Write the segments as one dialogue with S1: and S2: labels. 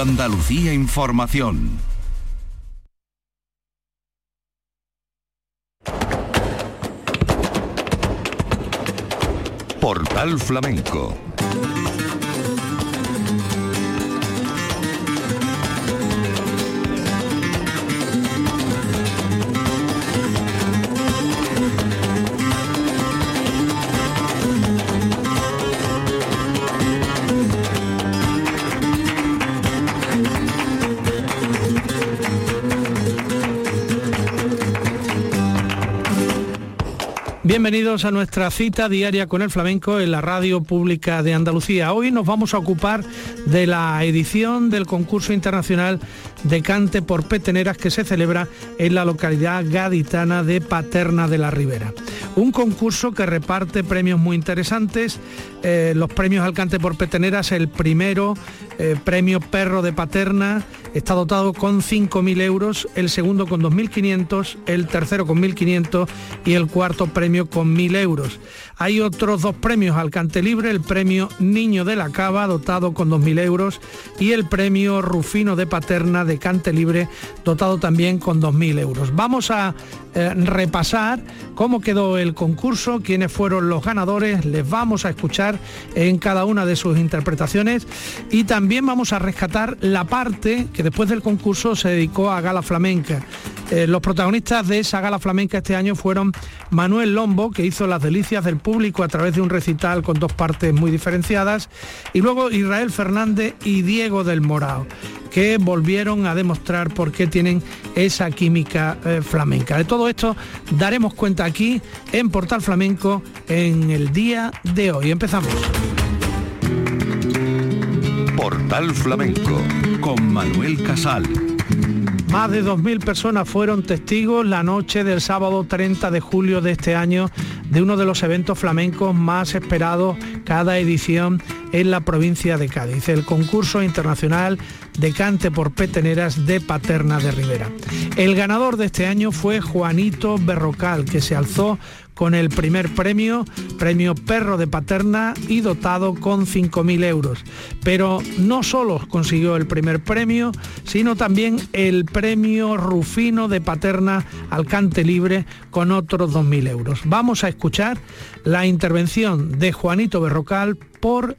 S1: Andalucía Información. Portal Flamenco
S2: Bienvenidos a nuestra cita diaria con el flamenco en la radio pública de Andalucía. Hoy nos vamos a ocupar de la edición del concurso internacional de cante por peteneras que se celebra en la localidad gaditana de Paterna de la Ribera. Un concurso que reparte premios muy interesantes. Eh, los premios al cante por peteneras, el primero, eh, premio perro de Paterna, está dotado con 5.000 euros, el segundo con 2.500, el tercero con 1.500 y el cuarto premio con 1.000 euros. Hay otros dos premios al cante libre, el premio Niño de la Cava, dotado con 2.000 euros, y el premio Rufino de Paterna de cante libre, dotado también con 2.000 euros. Vamos a eh, repasar cómo quedó el concurso, quiénes fueron los ganadores, les vamos a escuchar en cada una de sus interpretaciones y también vamos a rescatar la parte que después del concurso se dedicó a Gala Flamenca. Eh, los protagonistas de esa Gala Flamenca este año fueron Manuel Lombo, que hizo las delicias del público a través de un recital con dos partes muy diferenciadas, y luego Israel Fernández y Diego del Morao que volvieron a demostrar por qué tienen esa química eh, flamenca. De todo esto daremos cuenta aquí en Portal Flamenco en el día de hoy. Empezamos.
S1: Portal Flamenco con Manuel Casal.
S2: Más de 2.000 personas fueron testigos la noche del sábado 30 de julio de este año de uno de los eventos flamencos más esperados cada edición en la provincia de Cádiz, el concurso internacional de cante por peteneras de Paterna de Rivera. El ganador de este año fue Juanito Berrocal, que se alzó con el primer premio, premio Perro de Paterna y dotado con 5.000 euros. Pero no solo consiguió el primer premio, sino también el premio Rufino de Paterna al cante libre con otros 2.000 euros. Vamos a escuchar la intervención de Juanito Berrocal por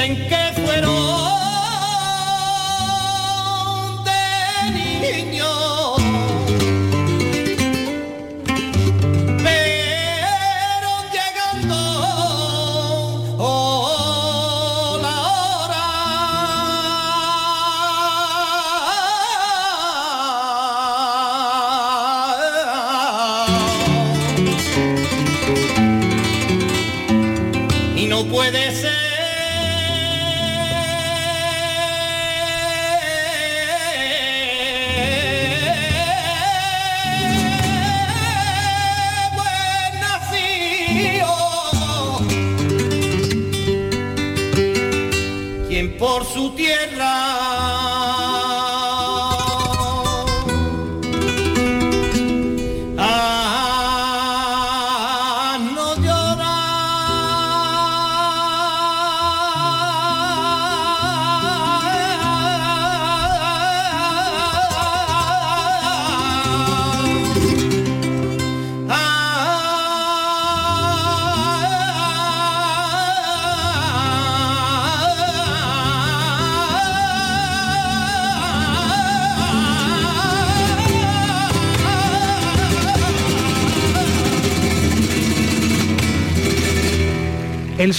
S2: Granaínas.
S3: El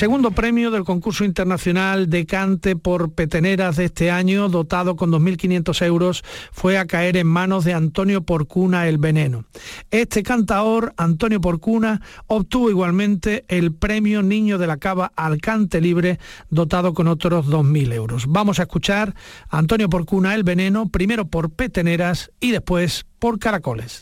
S3: segundo premio del concurso internacional de cante por peteneras de este año, dotado con 2.500 euros, fue a caer en manos de Antonio Porcuna el Veneno. Este cantaor, Antonio Porcuna, obtuvo igualmente el premio Niño de la Cava al cante libre, dotado con otros 2.000 euros. Vamos a escuchar a Antonio Porcuna el Veneno, primero por peteneras y después por caracoles.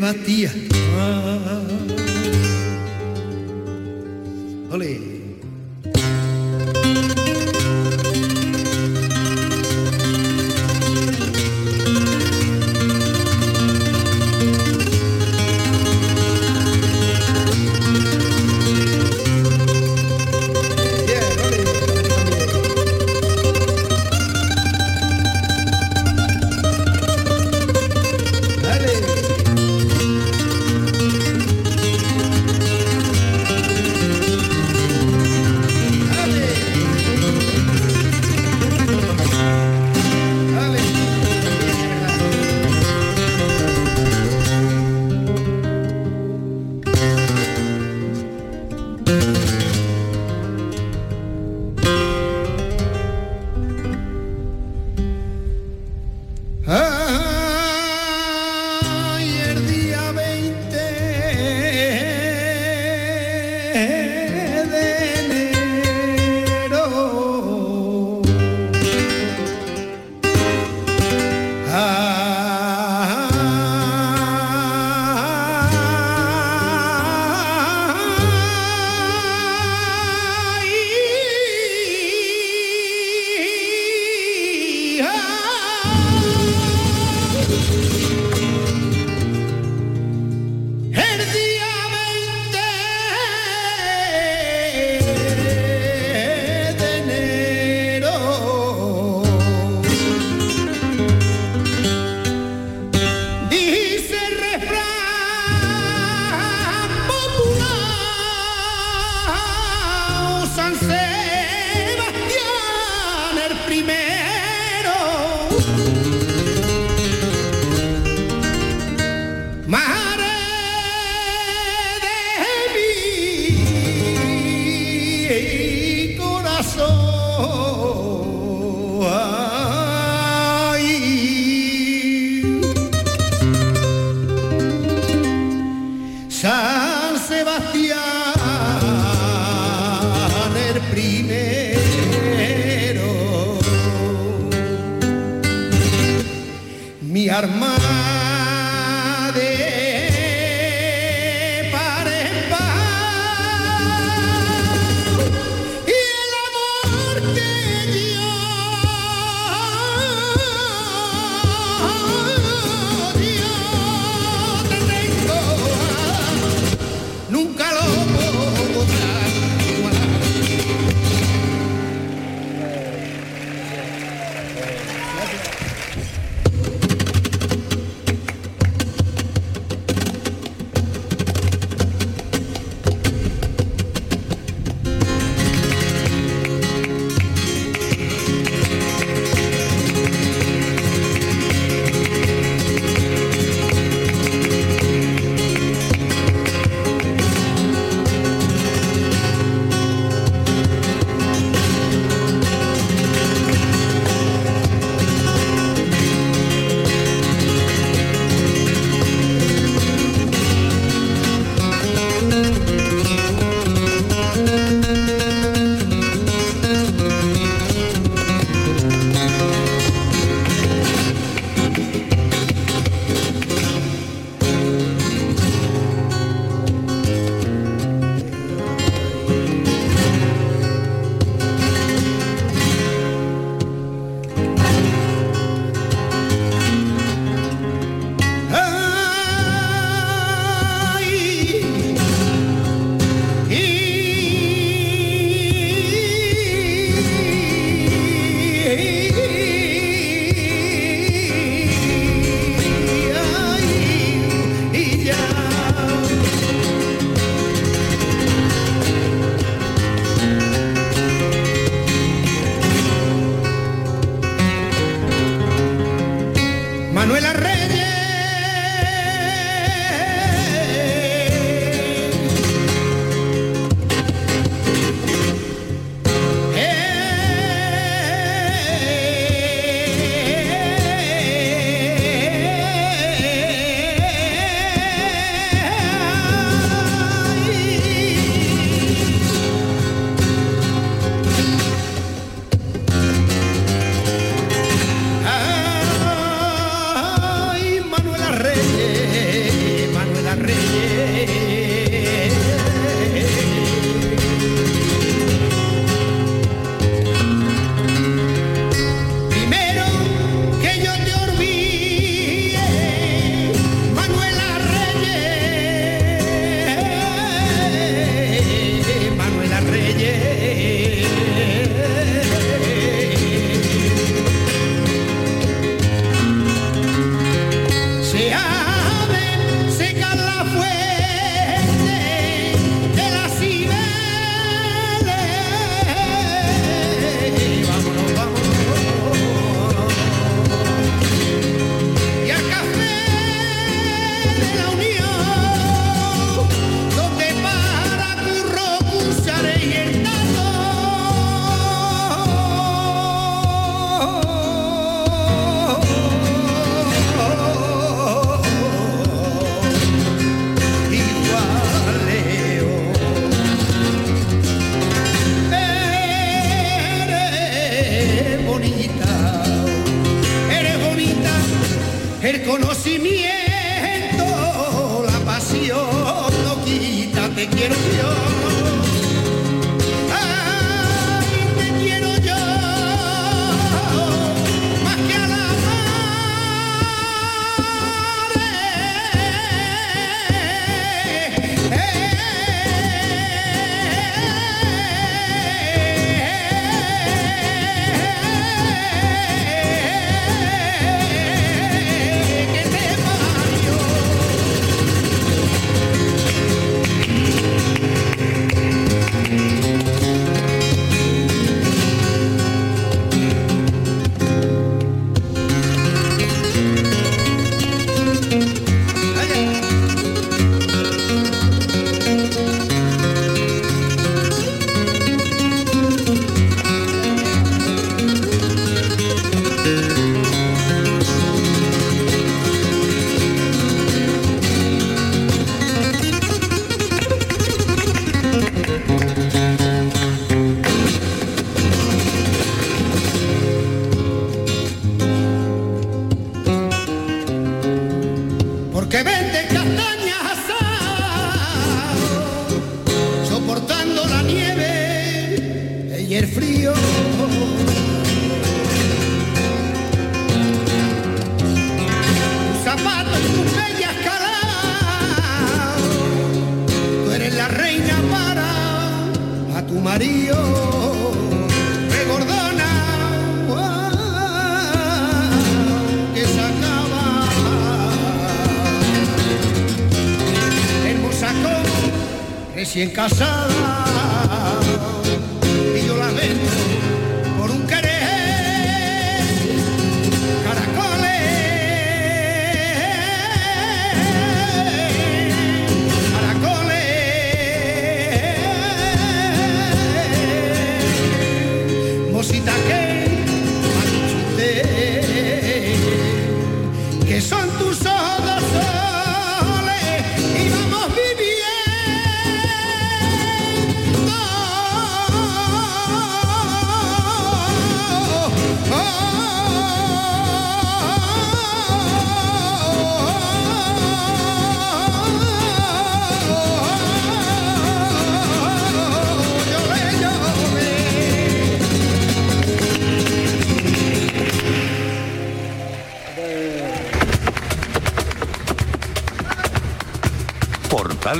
S4: te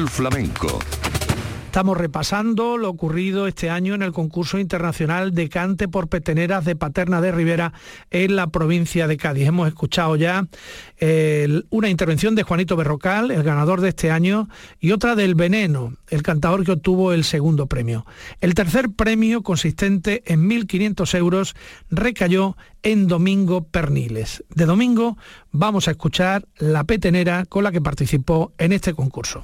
S1: Flamenco.
S2: Estamos repasando lo ocurrido este año en el concurso internacional de cante por peteneras de Paterna de Rivera en la provincia de Cádiz. Hemos escuchado ya una intervención de Juanito Berrocal, el ganador de este año, y otra del Veneno, el cantador que obtuvo el segundo premio. El tercer premio, consistente en 1.500 euros, recayó en Domingo Perniles. De Domingo vamos a escuchar la petenera con la que participó en este concurso.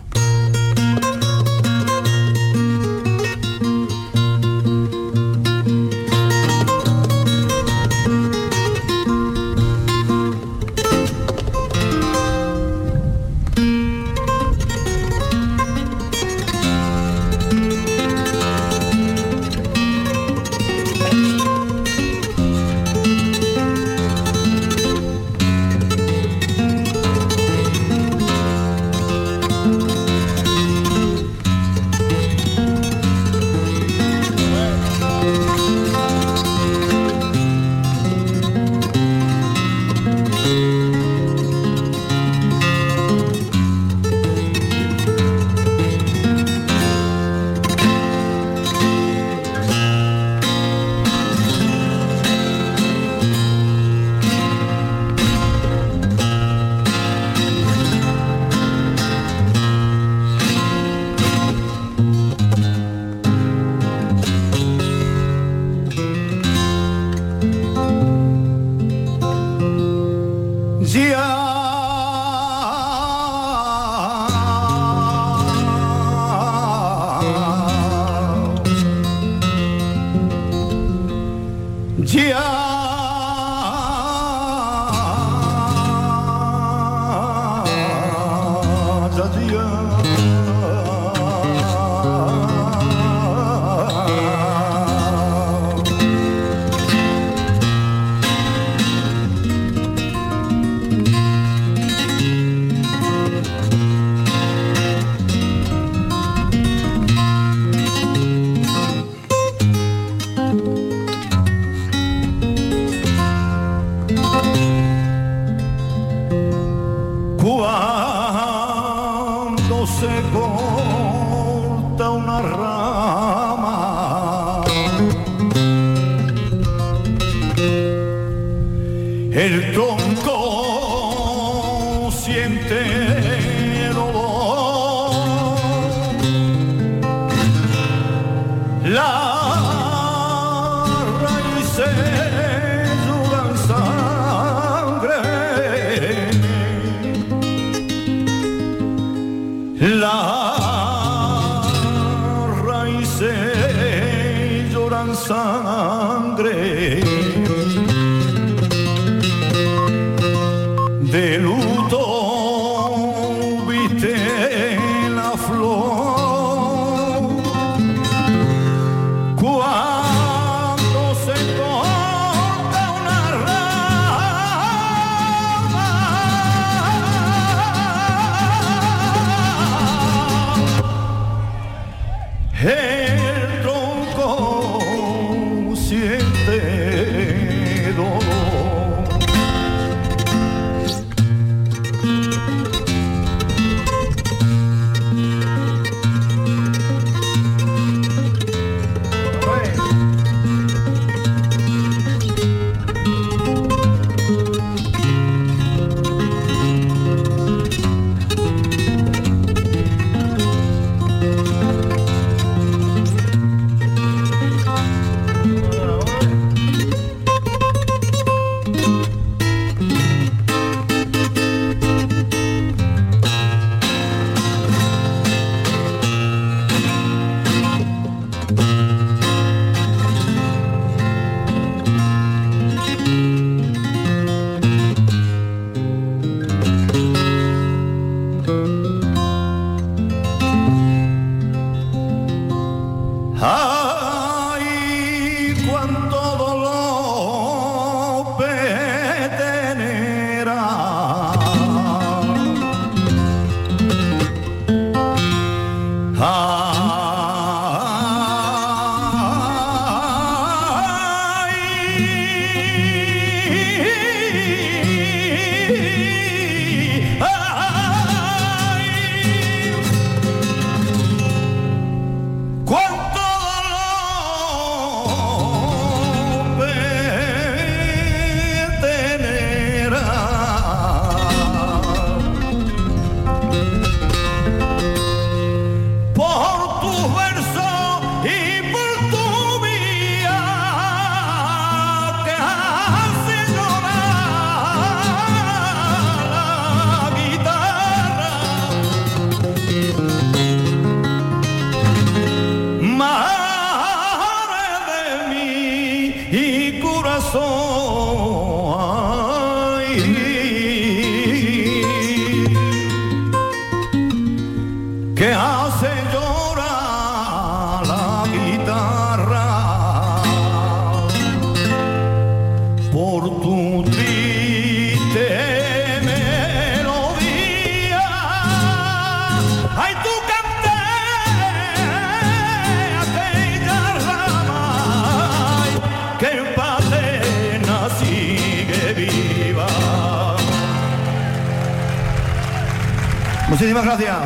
S4: Muchísimas gracias.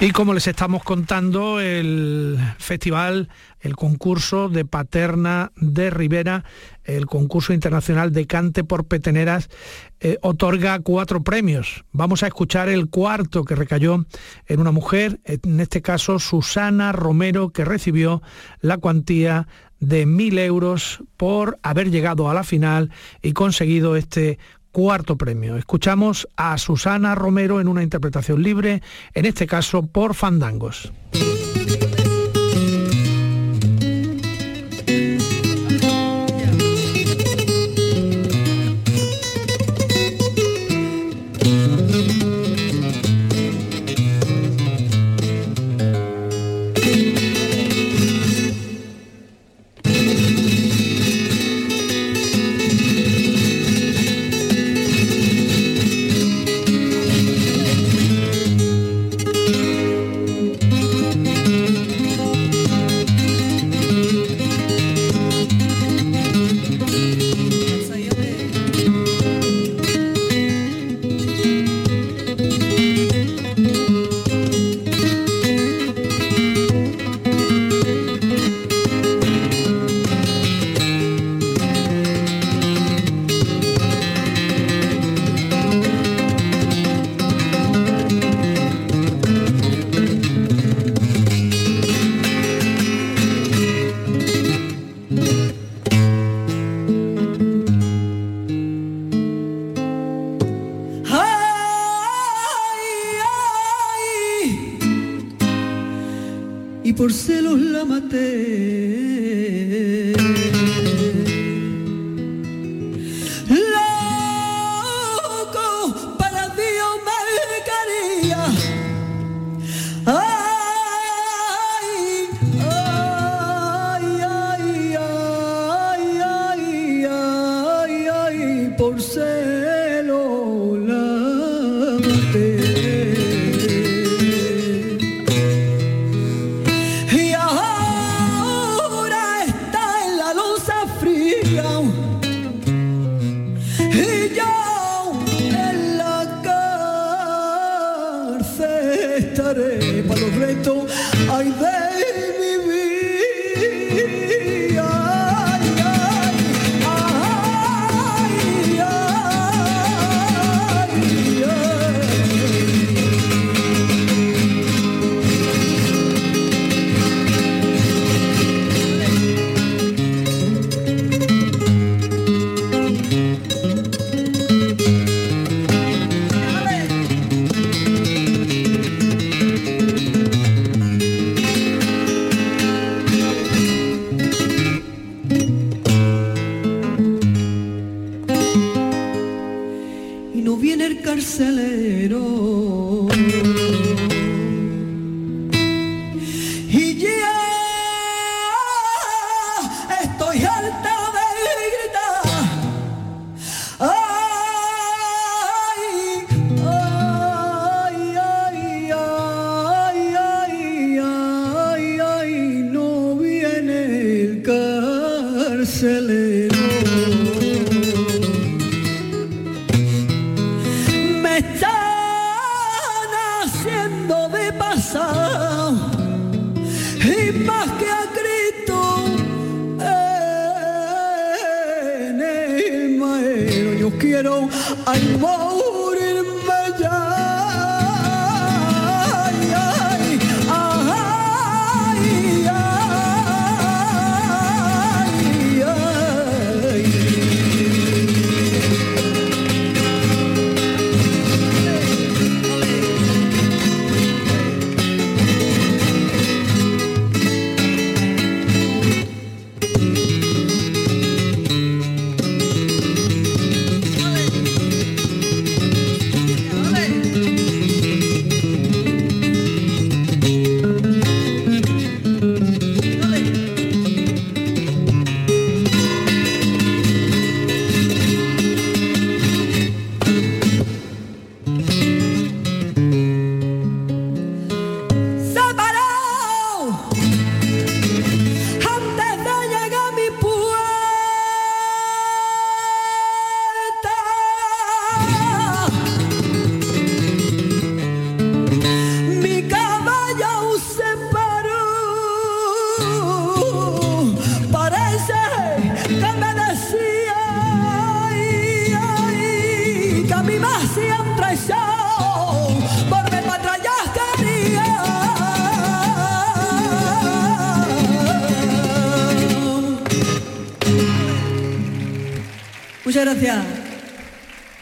S2: Y como les estamos contando, el festival, el concurso de Paterna de Rivera, el concurso internacional de cante por peteneras, eh, otorga cuatro premios. Vamos a escuchar el cuarto que recayó en una mujer, en este caso Susana Romero, que recibió la cuantía de mil euros por haber llegado a la final y conseguido este cuarto premio. Escuchamos a Susana Romero en una interpretación libre, en este caso por Fandangos.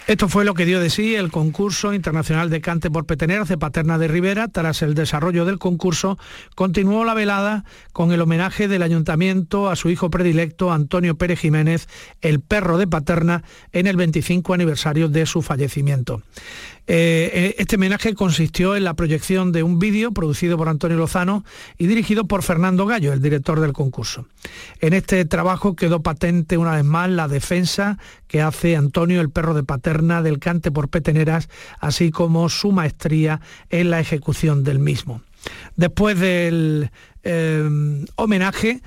S2: Esto fue lo que dio de sí el concurso internacional de cante por peteneras de Paterna de Rivera. Tras el desarrollo del concurso, continuó la velada con el homenaje del ayuntamiento a su hijo predilecto Antonio Pérez Jiménez, el perro de Paterna, en el 25 aniversario de su fallecimiento. Eh, este homenaje consistió en la proyección de un vídeo producido por Antonio Lozano y dirigido por Fernando Gallo, el director del concurso. En este trabajo quedó patente una vez más la defensa que hace Antonio, el perro de Paterna, del cante por peteneras, así como su maestría en la ejecución del mismo. Después del eh, homenaje,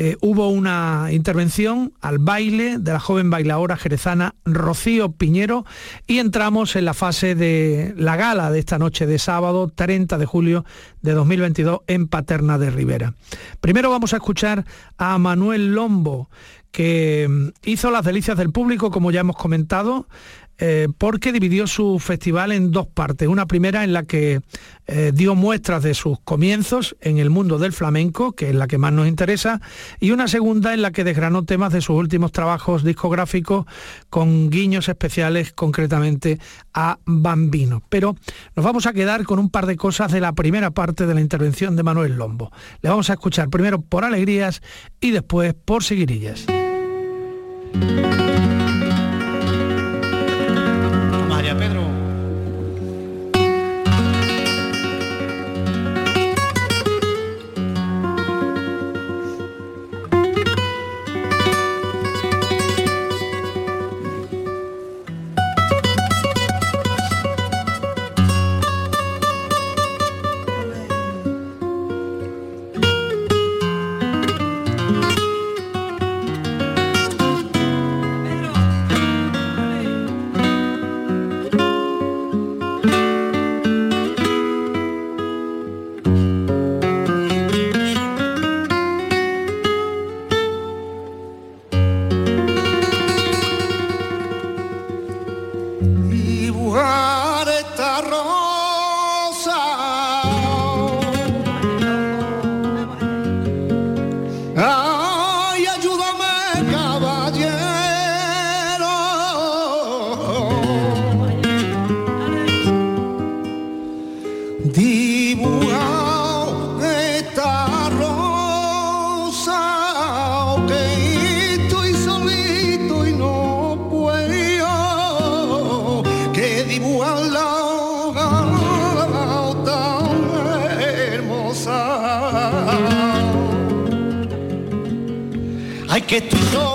S2: eh, hubo una intervención al baile de la joven bailadora jerezana Rocío Piñero y entramos en la fase de la gala de esta noche de sábado 30 de julio de 2022 en Paterna de Rivera. Primero vamos a escuchar a Manuel Lombo que hizo las delicias del público, como ya hemos comentado, eh, porque dividió su festival en dos partes. Una primera en la que eh, dio muestras de sus comienzos en el mundo del flamenco, que es la que más nos interesa, y una segunda en la que desgranó temas de sus últimos trabajos discográficos con guiños especiales concretamente a Bambino. Pero nos vamos a quedar con un par de cosas de la primera parte de la intervención de Manuel Lombo. Le vamos a escuchar primero por alegrías y después por seguirillas.
S4: Que estoy solito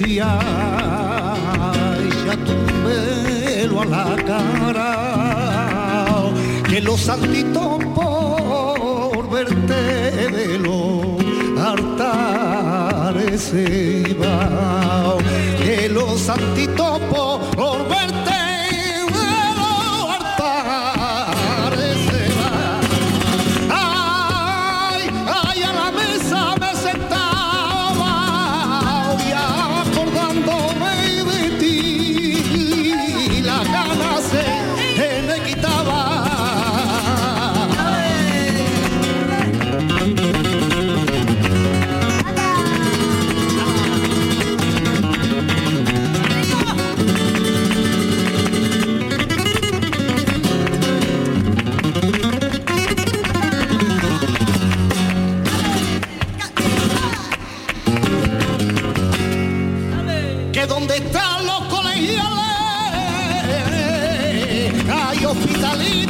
S4: iglesia, ella un velo a la cara, que los santitos por verte de los altares se que los santitos por hay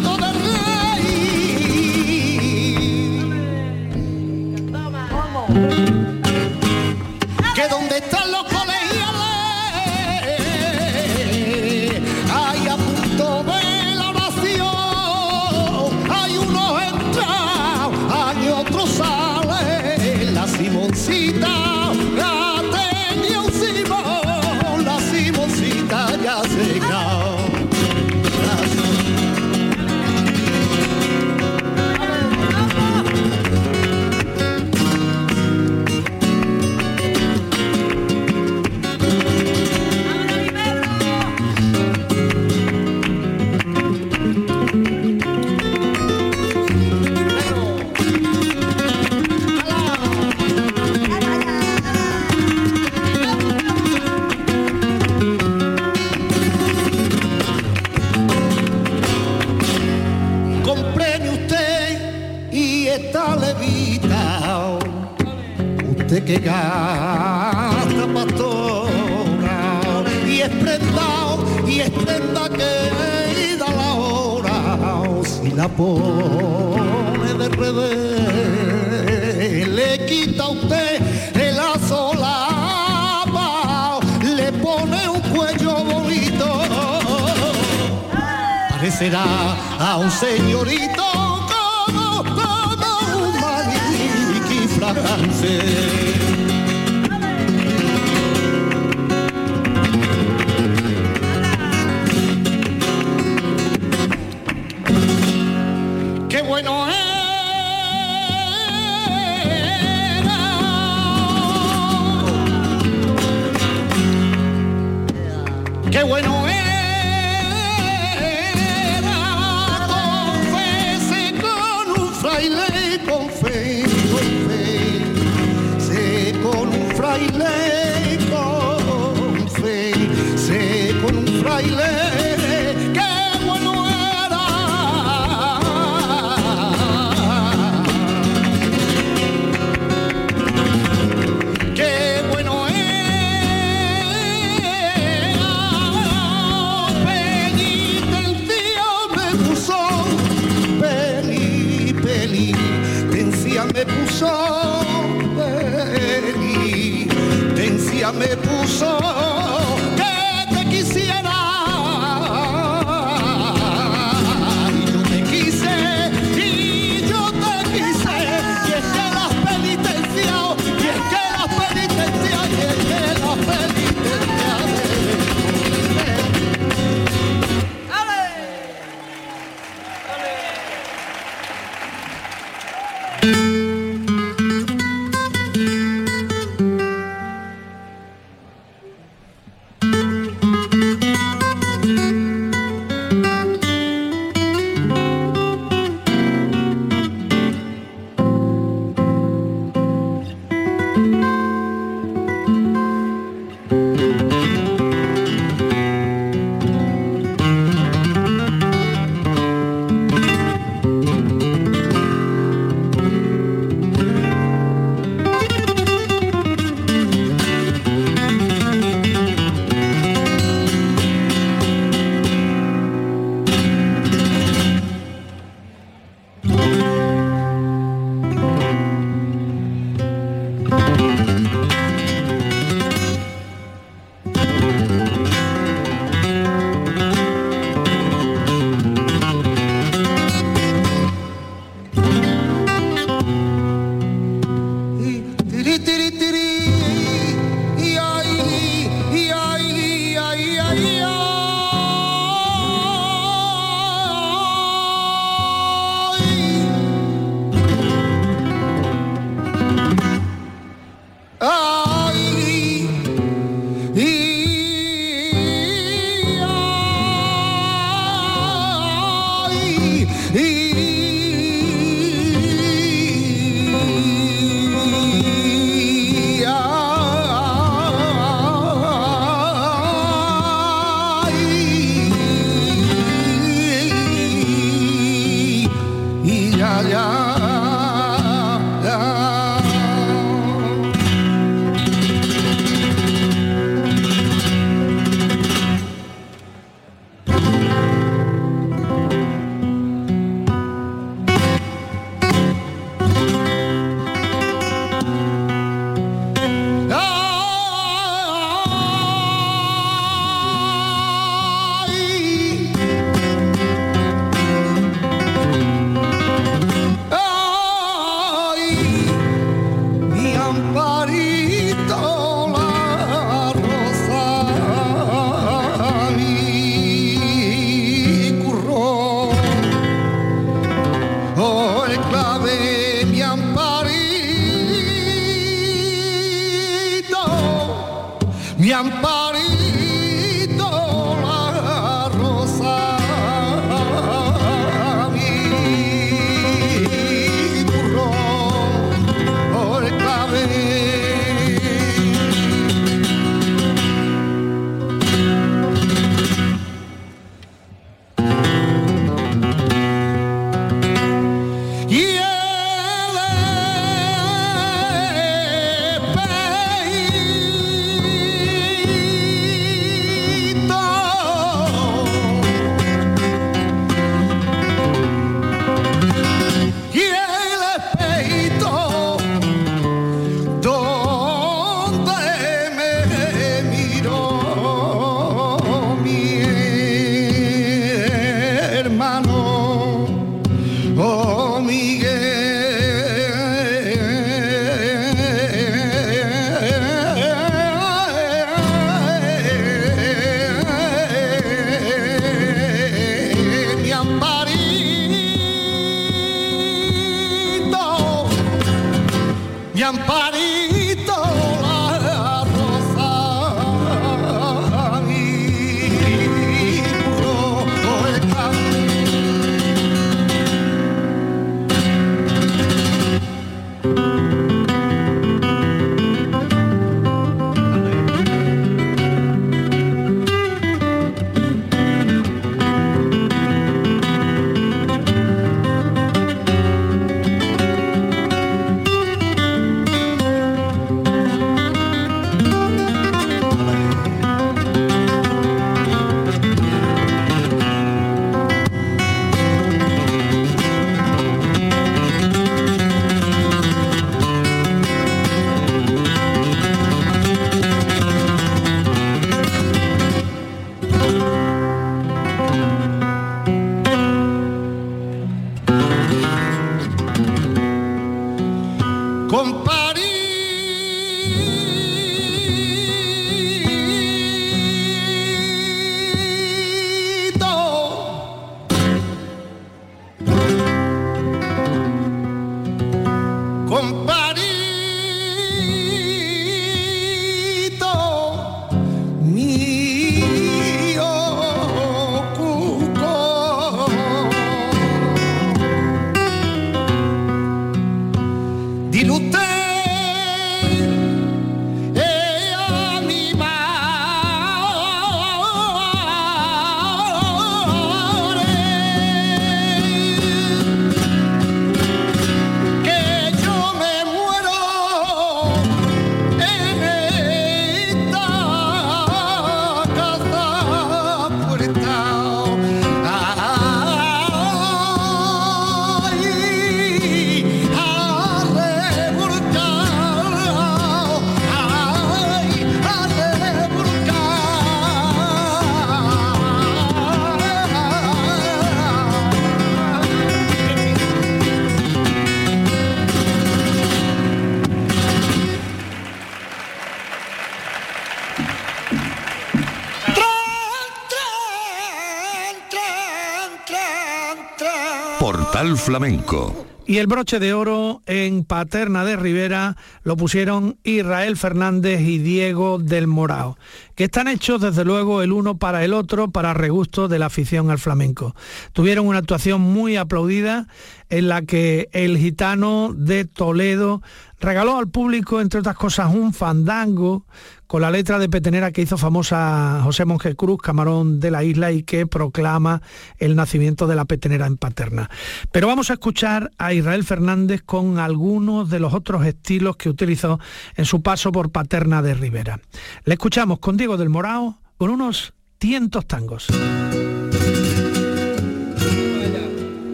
S1: Flamenco.
S2: Y el broche de oro en Paterna de Rivera lo pusieron Israel Fernández y Diego del Morao, que están hechos desde luego el uno para el otro para regusto de la afición al flamenco. Tuvieron una actuación muy aplaudida en la que el gitano de Toledo regaló al público, entre otras cosas, un fandango con la letra de Petenera que hizo famosa José Monje Cruz, camarón de la isla, y que proclama el nacimiento de la petenera en Paterna. Pero vamos a escuchar a Israel Fernández con algunos de los otros estilos que utilizó en su paso por Paterna de Rivera. Le escuchamos con Diego del Morao con unos tientos tangos.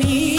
S5: Y